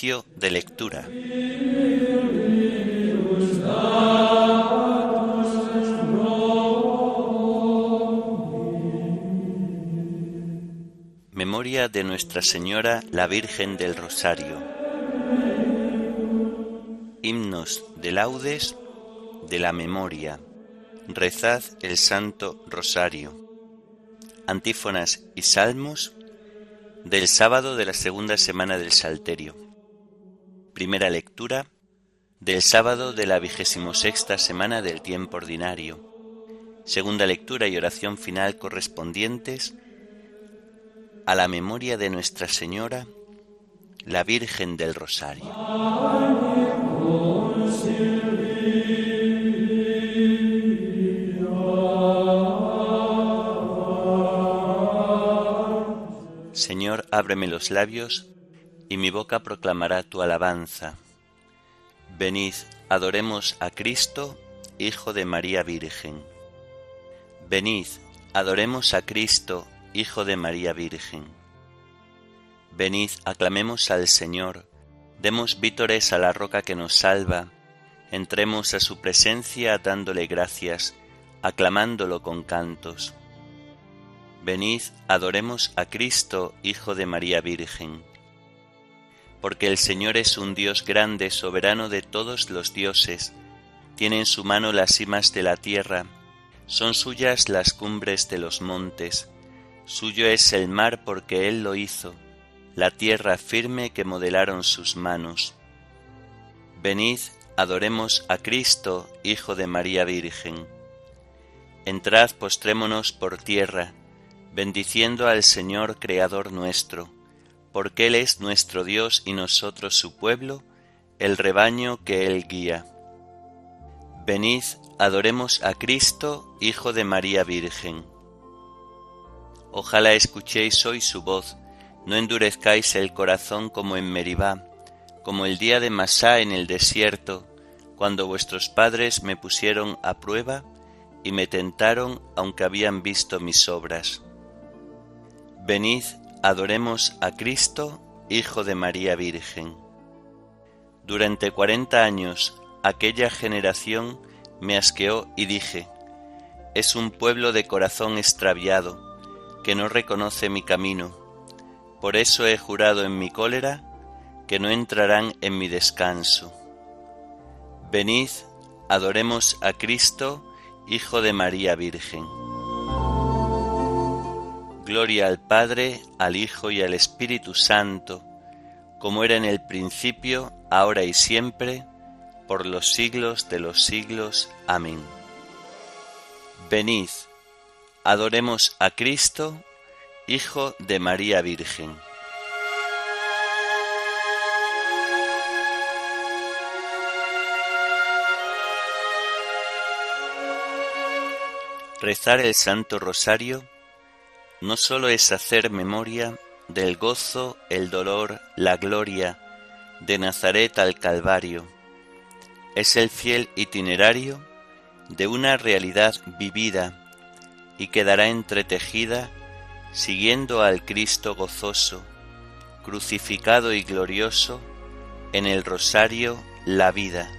De lectura. Memoria de Nuestra Señora la Virgen del Rosario. Himnos de laudes de la memoria. Rezad el Santo Rosario. Antífonas y salmos del sábado de la segunda semana del Salterio. Primera lectura del sábado de la vigésimo sexta semana del tiempo ordinario. Segunda lectura y oración final correspondientes a la memoria de Nuestra Señora, la Virgen del Rosario. Señor, ábreme los labios, y mi boca proclamará tu alabanza. Venid, adoremos a Cristo, Hijo de María Virgen. Venid, adoremos a Cristo, Hijo de María Virgen. Venid, aclamemos al Señor, demos vítores a la roca que nos salva, entremos a su presencia dándole gracias, aclamándolo con cantos. Venid, adoremos a Cristo, Hijo de María Virgen. Porque el Señor es un Dios grande, soberano de todos los dioses, tiene en su mano las cimas de la tierra, son suyas las cumbres de los montes, suyo es el mar porque Él lo hizo, la tierra firme que modelaron sus manos. Venid, adoremos a Cristo, Hijo de María Virgen. Entrad, postrémonos por tierra, bendiciendo al Señor Creador nuestro, porque Él es nuestro Dios y nosotros su pueblo, el rebaño que Él guía. Venid, adoremos a Cristo, Hijo de María Virgen. Ojalá escuchéis hoy su voz, no endurezcáis el corazón como en Meribá, como el día de Masá en el desierto, cuando vuestros padres me pusieron a prueba y me tentaron aunque habían visto mis obras. Venid, adoremos a Cristo, Hijo de María Virgen. Durante cuarenta años aquella generación me asqueó y dije, es un pueblo de corazón extraviado, que no reconoce mi camino. Por eso he jurado en mi cólera que no entrarán en mi descanso. Venid, adoremos a Cristo, Hijo de María Virgen. Gloria al Padre, al Hijo y al Espíritu Santo, como era en el principio, ahora y siempre, por los siglos de los siglos. Amén. Venid, adoremos a Cristo, Hijo de María Virgen. Rezar el Santo Rosario no sólo es hacer memoria del gozo, el dolor, la gloria de Nazaret al Calvario, es el fiel itinerario de una realidad vivida y quedará entretejida siguiendo al Cristo gozoso, crucificado y glorioso, en el rosario la vida.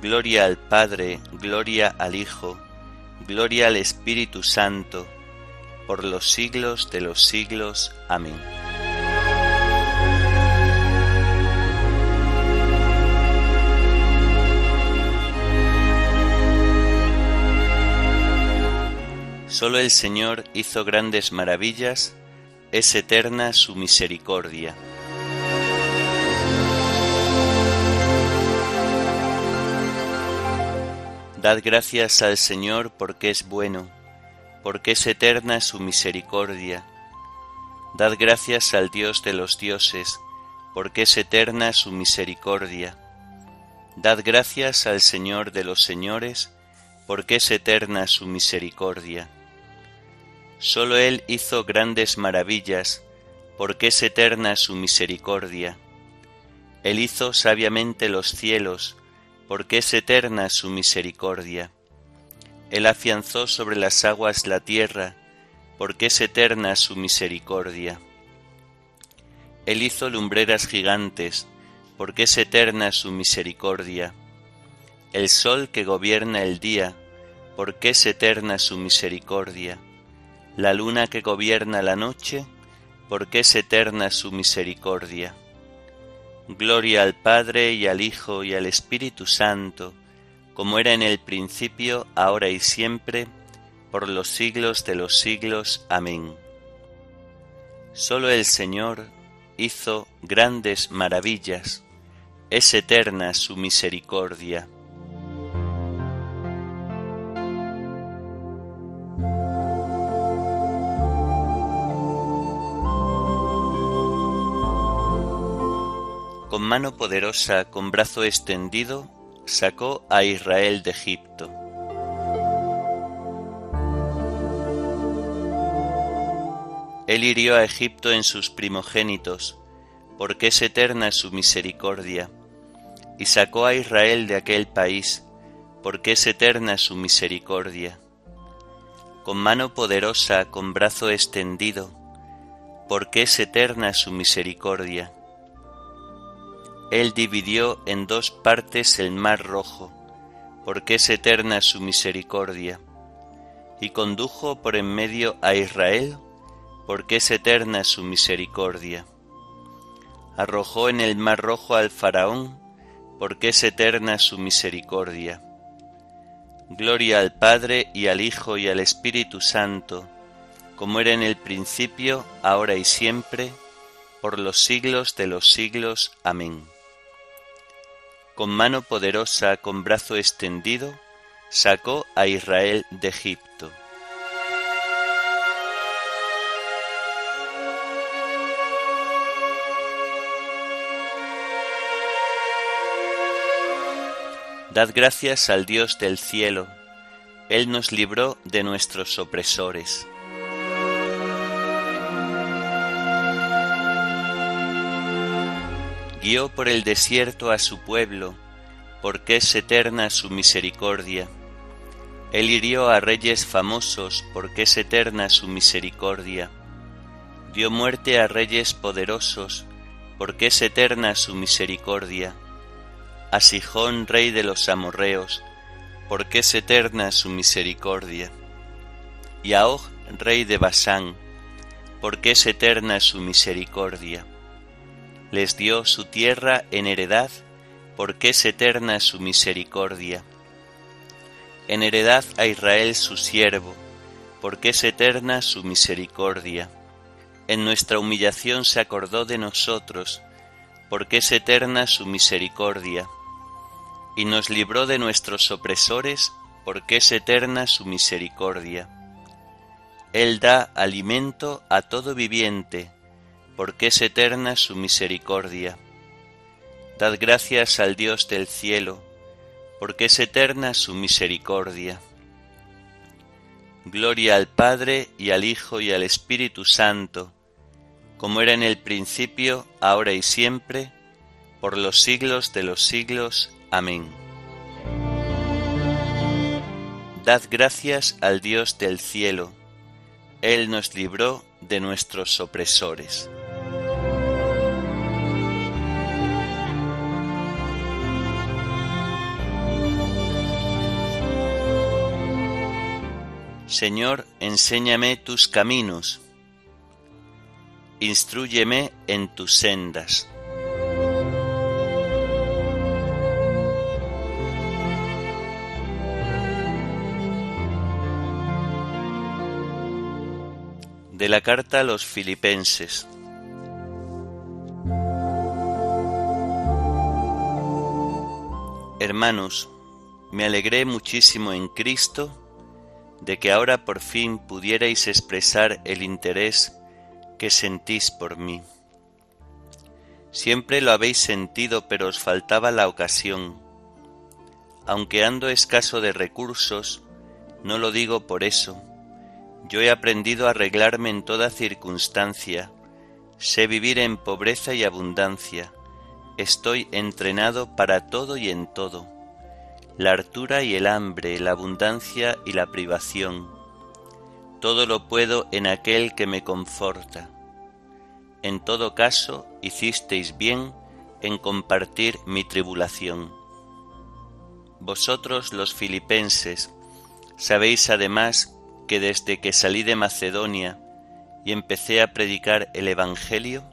Gloria al Padre, gloria al Hijo, gloria al Espíritu Santo, por los siglos de los siglos. Amén. Solo el Señor hizo grandes maravillas, es eterna su misericordia. Dad gracias al Señor porque es bueno porque es eterna su misericordia. Dad gracias al Dios de los dioses, porque es eterna su misericordia. Dad gracias al Señor de los señores, porque es eterna su misericordia. Solo Él hizo grandes maravillas, porque es eterna su misericordia. Él hizo sabiamente los cielos, porque es eterna su misericordia. Él afianzó sobre las aguas la tierra, porque es eterna su misericordia. Él hizo lumbreras gigantes, porque es eterna su misericordia. El sol que gobierna el día, porque es eterna su misericordia. La luna que gobierna la noche, porque es eterna su misericordia. Gloria al Padre y al Hijo y al Espíritu Santo, como era en el principio, ahora y siempre, por los siglos de los siglos. Amén. Solo el Señor hizo grandes maravillas, es eterna su misericordia. Con mano poderosa, con brazo extendido, sacó a Israel de Egipto. Él hirió a Egipto en sus primogénitos, porque es eterna su misericordia, y sacó a Israel de aquel país, porque es eterna su misericordia. Con mano poderosa, con brazo extendido, porque es eterna su misericordia él dividió en dos partes el mar rojo, porque es eterna su misericordia, y condujo por en medio a Israel, porque es eterna su misericordia. Arrojó en el mar rojo al faraón, porque es eterna su misericordia. Gloria al Padre y al Hijo y al Espíritu Santo, como era en el principio, ahora y siempre, por los siglos de los siglos. Amén con mano poderosa, con brazo extendido, sacó a Israel de Egipto. Dad gracias al Dios del cielo, Él nos libró de nuestros opresores. Guió por el desierto a su pueblo, porque es eterna su misericordia. Él hirió a reyes famosos, porque es eterna su misericordia. Dio muerte a reyes poderosos, porque es eterna su misericordia. A Sijón, rey de los amorreos, porque es eterna su misericordia. Y a Og, rey de Basán, porque es eterna su misericordia les dio su tierra en heredad, porque es eterna su misericordia. En heredad a Israel su siervo, porque es eterna su misericordia. En nuestra humillación se acordó de nosotros, porque es eterna su misericordia. Y nos libró de nuestros opresores, porque es eterna su misericordia. Él da alimento a todo viviente, porque es eterna su misericordia. Dad gracias al Dios del cielo, porque es eterna su misericordia. Gloria al Padre y al Hijo y al Espíritu Santo, como era en el principio, ahora y siempre, por los siglos de los siglos. Amén. Dad gracias al Dios del cielo, Él nos libró de nuestros opresores. Señor, enséñame tus caminos, instruyeme en tus sendas. De la carta a los filipenses. Hermanos, me alegré muchísimo en Cristo de que ahora por fin pudierais expresar el interés que sentís por mí. Siempre lo habéis sentido, pero os faltaba la ocasión. Aunque ando escaso de recursos, no lo digo por eso. Yo he aprendido a arreglarme en toda circunstancia, sé vivir en pobreza y abundancia, estoy entrenado para todo y en todo la hartura y el hambre, la abundancia y la privación. Todo lo puedo en aquel que me conforta. en todo caso hicisteis bien en compartir mi tribulación. Vosotros los filipenses sabéis además que desde que salí de Macedonia y empecé a predicar el Evangelio,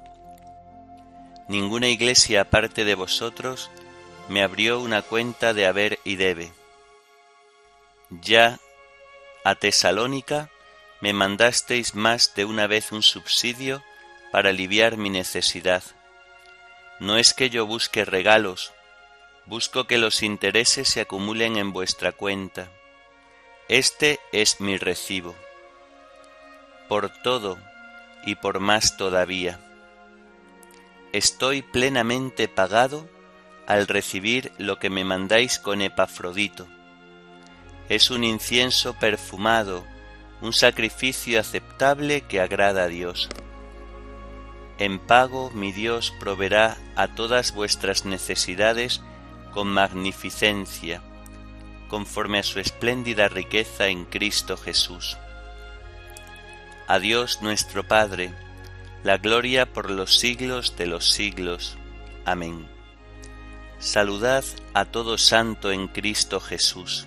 ninguna iglesia aparte de vosotros me abrió una cuenta de haber y debe. Ya a Tesalónica me mandasteis más de una vez un subsidio para aliviar mi necesidad. No es que yo busque regalos, busco que los intereses se acumulen en vuestra cuenta. Este es mi recibo. Por todo y por más todavía. Estoy plenamente pagado al recibir lo que me mandáis con Epafrodito. Es un incienso perfumado, un sacrificio aceptable que agrada a Dios. En pago mi Dios proveerá a todas vuestras necesidades con magnificencia, conforme a su espléndida riqueza en Cristo Jesús. A Dios nuestro Padre, la gloria por los siglos de los siglos. Amén. Saludad a todo santo en Cristo Jesús.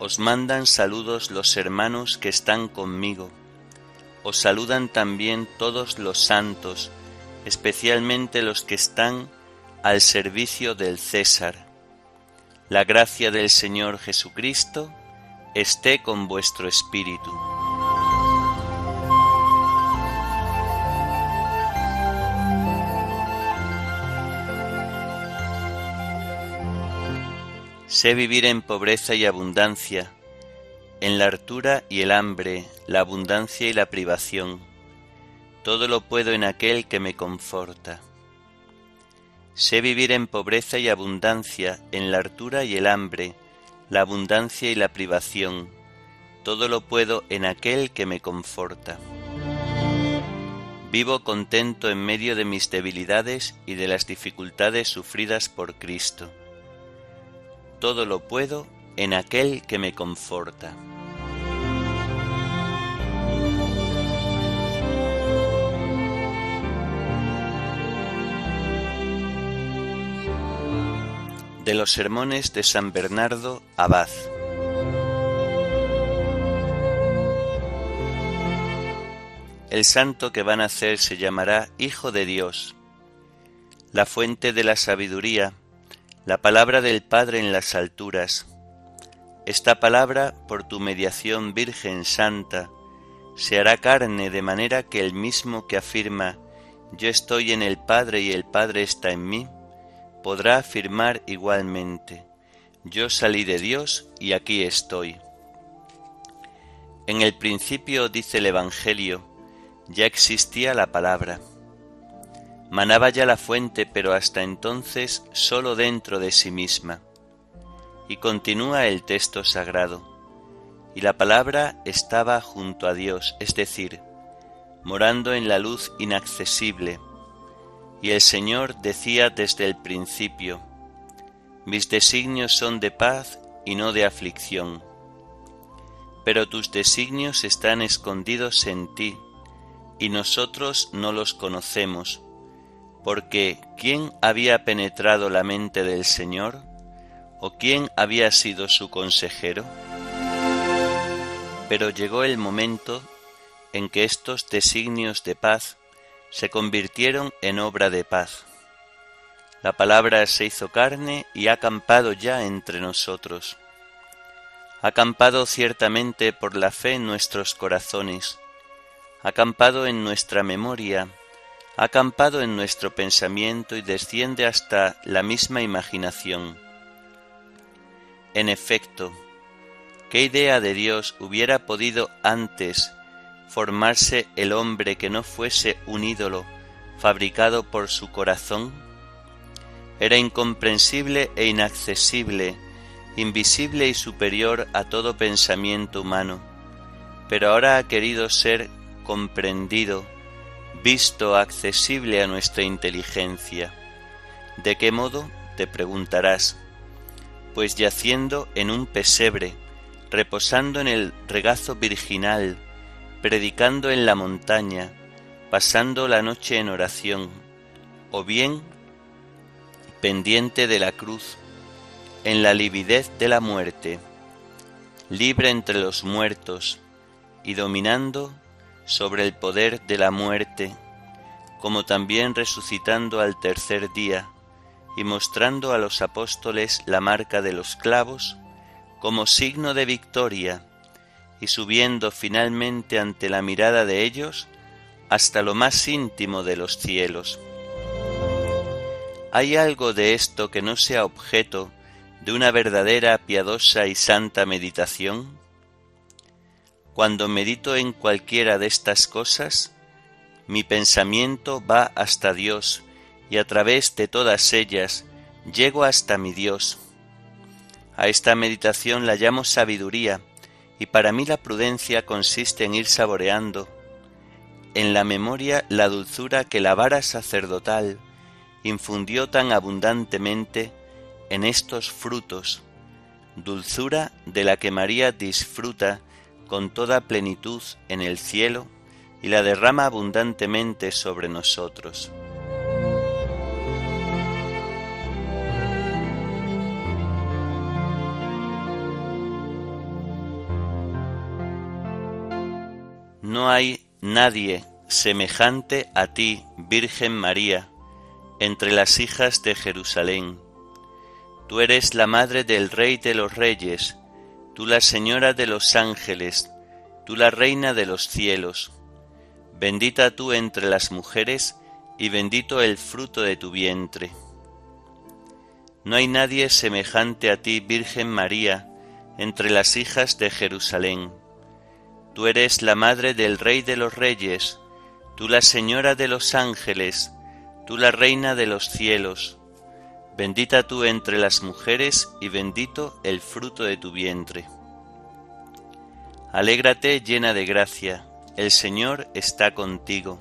Os mandan saludos los hermanos que están conmigo. Os saludan también todos los santos, especialmente los que están al servicio del César. La gracia del Señor Jesucristo esté con vuestro espíritu. Sé vivir en pobreza y abundancia, en la hartura y el hambre, la abundancia y la privación. Todo lo puedo en aquel que me conforta. Sé vivir en pobreza y abundancia, en la hartura y el hambre, la abundancia y la privación. Todo lo puedo en aquel que me conforta. Vivo contento en medio de mis debilidades y de las dificultades sufridas por Cristo. Todo lo puedo en aquel que me conforta. de los sermones de San Bernardo Abad. El santo que van a nacer se llamará Hijo de Dios, la fuente de la sabiduría, la palabra del Padre en las alturas. Esta palabra, por tu mediación Virgen Santa, se hará carne de manera que el mismo que afirma Yo estoy en el Padre y el Padre está en mí, podrá afirmar igualmente, yo salí de Dios y aquí estoy. En el principio, dice el Evangelio, ya existía la palabra. Manaba ya la fuente, pero hasta entonces sólo dentro de sí misma. Y continúa el texto sagrado. Y la palabra estaba junto a Dios, es decir, morando en la luz inaccesible, y el Señor decía desde el principio, Mis designios son de paz y no de aflicción. Pero tus designios están escondidos en ti, y nosotros no los conocemos, porque ¿quién había penetrado la mente del Señor? ¿O quién había sido su consejero? Pero llegó el momento en que estos designios de paz se convirtieron en obra de paz. La palabra se hizo carne y ha acampado ya entre nosotros. Ha acampado ciertamente por la fe en nuestros corazones, ha acampado en nuestra memoria, acampado en nuestro pensamiento y desciende hasta la misma imaginación. En efecto, ¿qué idea de Dios hubiera podido antes formarse el hombre que no fuese un ídolo fabricado por su corazón? Era incomprensible e inaccesible, invisible y superior a todo pensamiento humano, pero ahora ha querido ser comprendido, visto, accesible a nuestra inteligencia. ¿De qué modo? te preguntarás. Pues yaciendo en un pesebre, reposando en el regazo virginal, predicando en la montaña, pasando la noche en oración, o bien pendiente de la cruz, en la lividez de la muerte, libre entre los muertos y dominando sobre el poder de la muerte, como también resucitando al tercer día y mostrando a los apóstoles la marca de los clavos como signo de victoria y subiendo finalmente ante la mirada de ellos hasta lo más íntimo de los cielos. ¿Hay algo de esto que no sea objeto de una verdadera, piadosa y santa meditación? Cuando medito en cualquiera de estas cosas, mi pensamiento va hasta Dios y a través de todas ellas llego hasta mi Dios. A esta meditación la llamo sabiduría y para mí la prudencia consiste en ir saboreando en la memoria la dulzura que la vara sacerdotal infundió tan abundantemente en estos frutos, dulzura de la que María disfruta con toda plenitud en el cielo y la derrama abundantemente sobre nosotros. No hay nadie semejante a ti, Virgen María, entre las hijas de Jerusalén. Tú eres la madre del Rey de los Reyes, tú la Señora de los ángeles, tú la Reina de los cielos. Bendita tú entre las mujeres, y bendito el fruto de tu vientre. No hay nadie semejante a ti, Virgen María, entre las hijas de Jerusalén. Tú eres la madre del Rey de los Reyes, tú la Señora de los ángeles, tú la Reina de los cielos. Bendita tú entre las mujeres y bendito el fruto de tu vientre. Alégrate llena de gracia el Señor está contigo.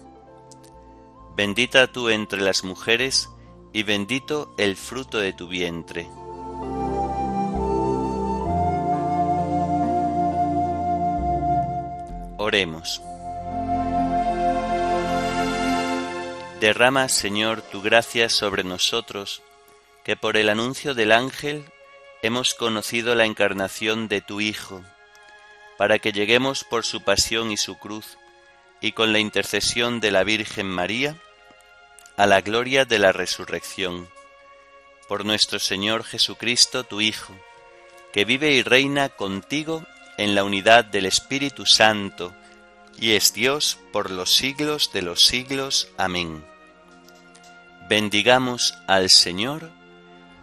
Bendita tú entre las mujeres, y bendito el fruto de tu vientre. Oremos. Derrama, Señor, tu gracia sobre nosotros, que por el anuncio del ángel hemos conocido la encarnación de tu Hijo para que lleguemos por su pasión y su cruz, y con la intercesión de la Virgen María, a la gloria de la resurrección. Por nuestro Señor Jesucristo, tu Hijo, que vive y reina contigo en la unidad del Espíritu Santo, y es Dios por los siglos de los siglos. Amén. Bendigamos al Señor,